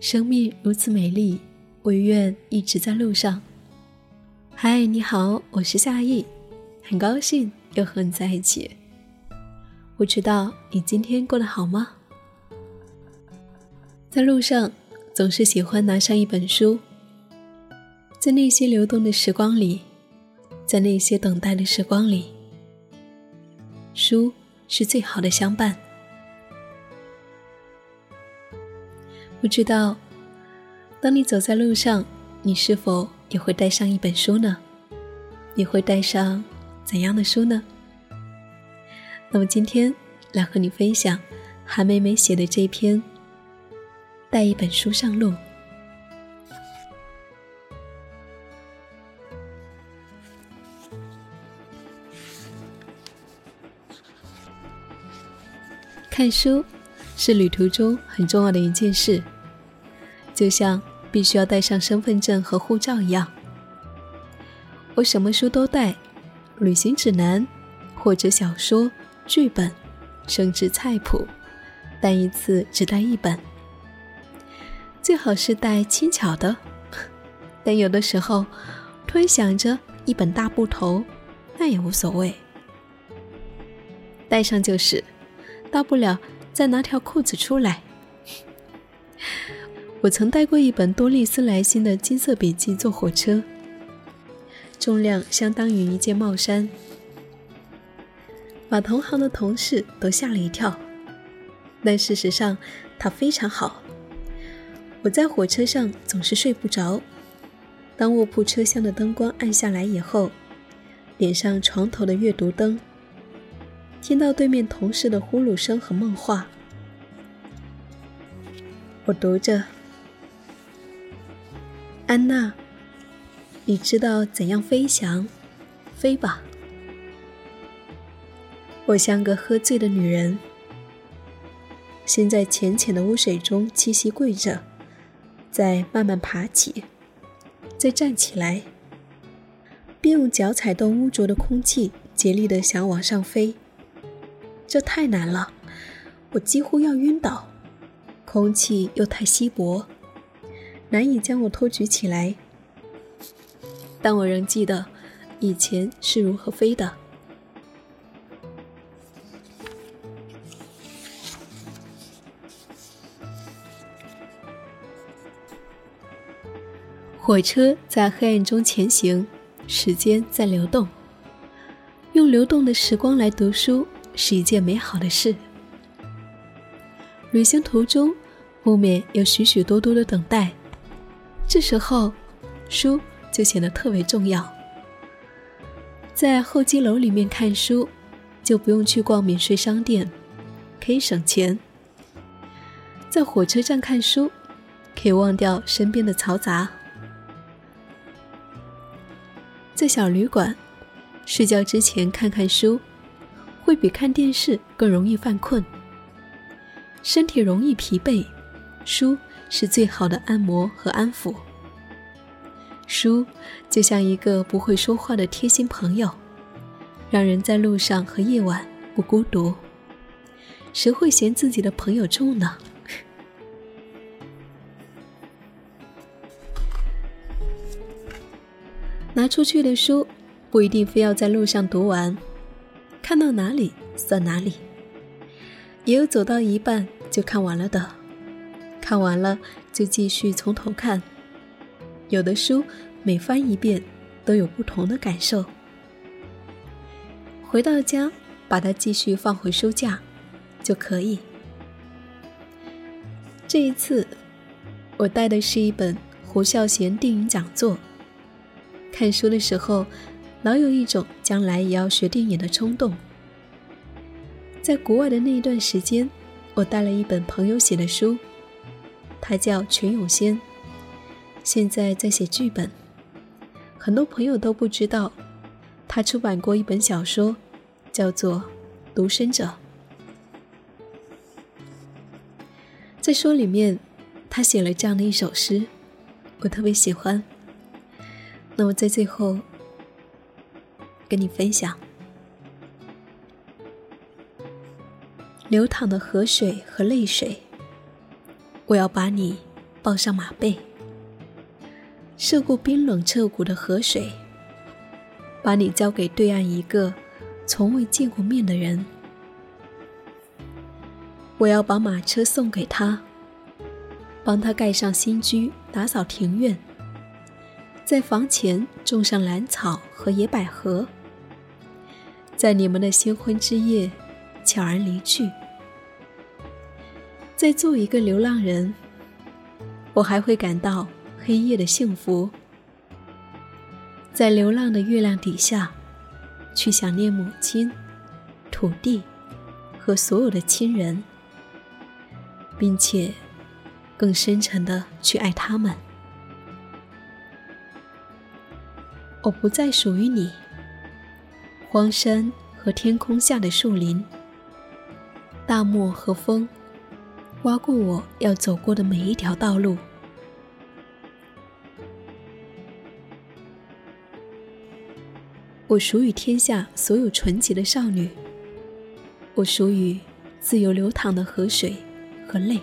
生命如此美丽，我愿一直在路上。嗨，你好，我是夏意，很高兴又和你在一起。不知道你今天过得好吗？在路上，总是喜欢拿上一本书，在那些流动的时光里，在那些等待的时光里，书是最好的相伴。不知道，当你走在路上，你是否也会带上一本书呢？你会带上怎样的书呢？那么今天来和你分享韩梅梅写的这篇《带一本书上路》。看书。是旅途中很重要的一件事，就像必须要带上身份证和护照一样。我什么书都带，旅行指南，或者小说、剧本，甚至菜谱，但一次只带一本。最好是带轻巧的，但有的时候突然想着一本大部头，那也无所谓，带上就是，大不了。再拿条裤子出来。我曾带过一本多丽丝莱辛的金色笔记坐火车，重量相当于一件帽衫，把同行的同事都吓了一跳。但事实上，它非常好。我在火车上总是睡不着，当卧铺车厢的灯光暗下来以后，点上床头的阅读灯。听到对面同事的呼噜声和梦话，我读着：“安娜，你知道怎样飞翔？飞吧。我像个喝醉的女人，先在浅浅的污水中栖息跪着，再慢慢爬起，再站起来，并用脚踩动污浊的空气，竭力的想往上飞。”这太难了，我几乎要晕倒，空气又太稀薄，难以将我托举起来。但我仍记得以前是如何飞的。火车在黑暗中前行，时间在流动，用流动的时光来读书。是一件美好的事。旅行途中，不免有许许多多的等待，这时候，书就显得特别重要。在候机楼里面看书，就不用去逛免税商店，可以省钱。在火车站看书，可以忘掉身边的嘈杂。在小旅馆，睡觉之前看看书。会比看电视更容易犯困，身体容易疲惫，书是最好的按摩和安抚。书就像一个不会说话的贴心朋友，让人在路上和夜晚不孤独。谁会嫌自己的朋友重呢？拿出去的书不一定非要在路上读完。看到哪里算哪里，也有走到一半就看完了的，看完了就继续从头看。有的书每翻一遍都有不同的感受。回到家把它继续放回书架就可以。这一次我带的是一本胡孝贤电影讲座。看书的时候。老有一种将来也要学电影的冲动。在国外的那一段时间，我带了一本朋友写的书，他叫全永先，现在在写剧本。很多朋友都不知道，他出版过一本小说，叫做《独身者》。在书里面，他写了这样的一首诗，我特别喜欢。那么在最后。跟你分享，流淌的河水和泪水，我要把你抱上马背，涉过冰冷彻骨的河水，把你交给对岸一个从未见过面的人。我要把马车送给他，帮他盖上新居，打扫庭院，在房前种上兰草和野百合，在你们的新婚之夜悄然离去。在做一个流浪人，我还会感到黑夜的幸福，在流浪的月亮底下，去想念母亲、土地和所有的亲人。并且，更深沉的去爱他们。我不再属于你。荒山和天空下的树林，大漠和风，刮过我要走过的每一条道路。我属于天下所有纯洁的少女。我属于自由流淌的河水。和泪。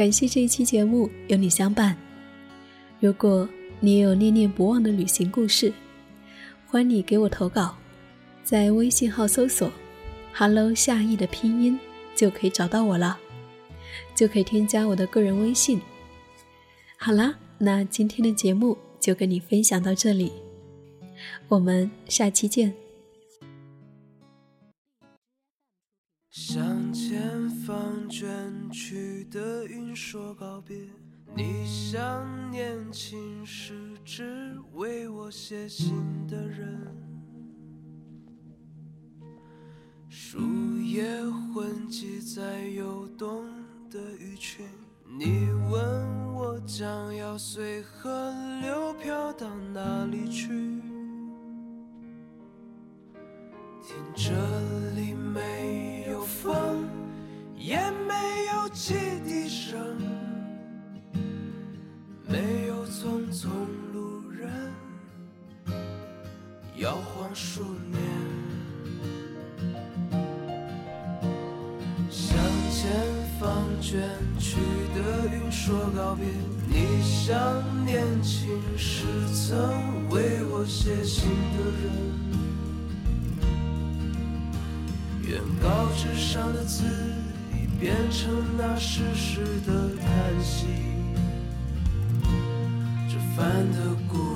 感谢这一期节目有你相伴。如果你也有念念不忘的旅行故事，欢迎你给我投稿，在微信号搜索 “hello 夏意”的拼音就可以找到我了，就可以添加我的个人微信。好啦，那今天的节目就跟你分享到这里，我们下期见。别。你像年轻时只为我写信的人，树叶混迹在游动的鱼群。你问我将要随河流飘到哪里去？听这里没有风，也没有汽笛声。没有匆匆路人摇晃数年，向前方卷去的云说告别。你像年轻时曾为我写信的人，原稿纸上的字已变成那时时的叹息。般的故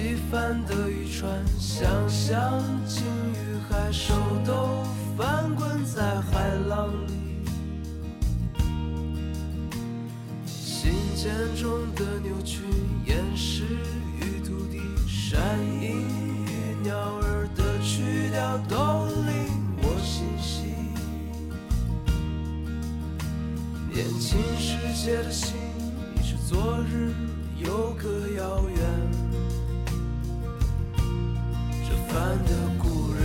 扬起帆的渔船，想象鲸鱼海兽都翻滚在海浪里。信件中的牛群掩饰于土地，山鹰与鸟儿的曲调都令我心喜。年轻时写的信，已是昨日，有个遥远。般的故人，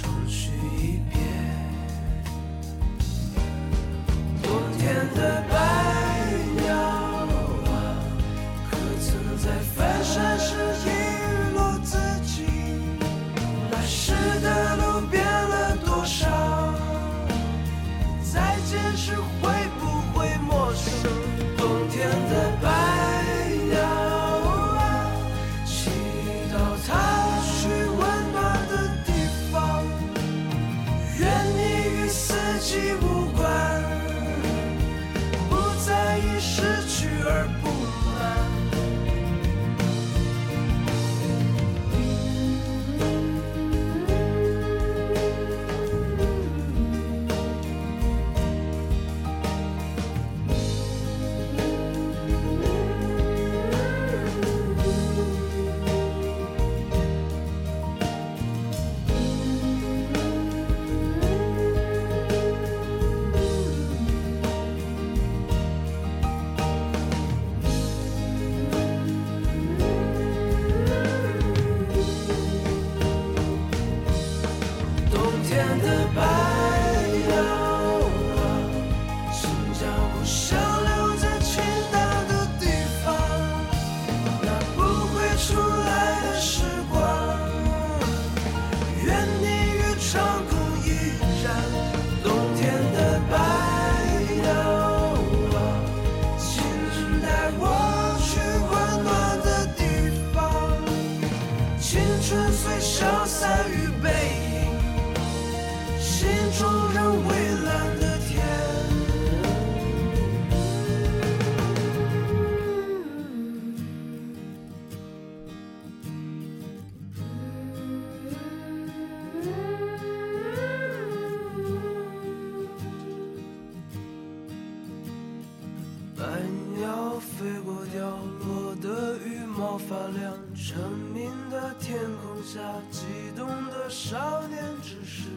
终须一别。冬天的白鸟啊，可曾在己无关，不在意失去而春水消散于北。发亮成名的天空下激动的少年只是